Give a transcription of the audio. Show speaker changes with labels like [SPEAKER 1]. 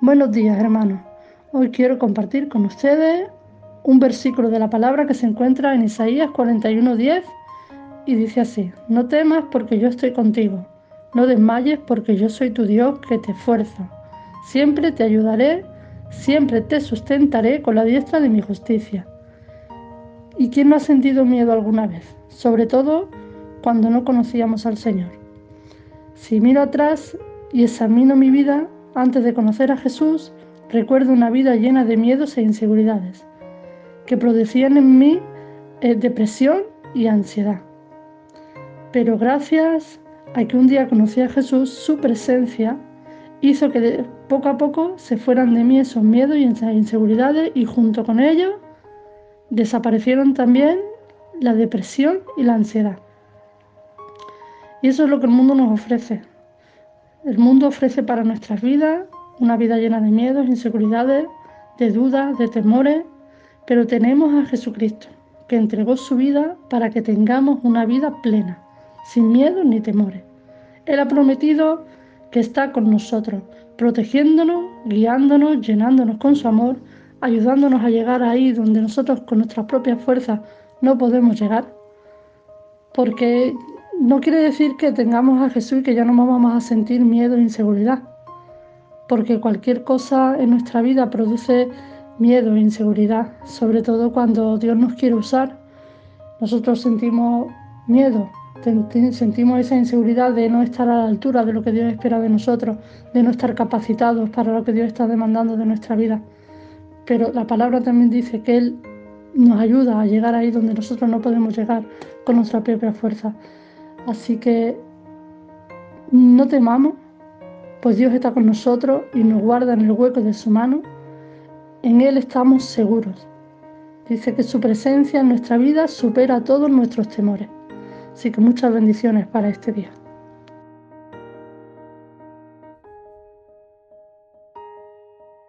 [SPEAKER 1] Buenos días, hermanos. Hoy quiero compartir con ustedes un versículo de la palabra que se encuentra en Isaías 41:10 y dice así, no temas porque yo estoy contigo, no desmayes porque yo soy tu Dios que te esfuerza. Siempre te ayudaré, siempre te sustentaré con la diestra de mi justicia. ¿Y quién no ha sentido miedo alguna vez? Sobre todo cuando no conocíamos al Señor. Si miro atrás y examino mi vida, antes de conocer a Jesús, recuerdo una vida llena de miedos e inseguridades, que producían en mí eh, depresión y ansiedad. Pero gracias a que un día conocí a Jesús, su presencia hizo que poco a poco se fueran de mí esos miedos y inseguridades y junto con ellos desaparecieron también la depresión y la ansiedad. Y eso es lo que el mundo nos ofrece, el mundo ofrece para nuestras vidas una vida llena de miedos, inseguridades, de dudas, de temores, pero tenemos a Jesucristo, que entregó su vida para que tengamos una vida plena, sin miedos ni temores. Él ha prometido que está con nosotros, protegiéndonos, guiándonos, llenándonos con su amor, ayudándonos a llegar ahí donde nosotros con nuestras propias fuerzas no podemos llegar. Porque no quiere decir que tengamos a Jesús y que ya no vamos a sentir miedo e inseguridad, porque cualquier cosa en nuestra vida produce miedo e inseguridad, sobre todo cuando Dios nos quiere usar. Nosotros sentimos miedo, sentimos esa inseguridad de no estar a la altura de lo que Dios espera de nosotros, de no estar capacitados para lo que Dios está demandando de nuestra vida. Pero la palabra también dice que Él nos ayuda a llegar ahí donde nosotros no podemos llegar con nuestra propia fuerza. Así que no temamos, pues Dios está con nosotros y nos guarda en el hueco de su mano. En Él estamos seguros. Dice que su presencia en nuestra vida supera todos nuestros temores. Así que muchas bendiciones para este día.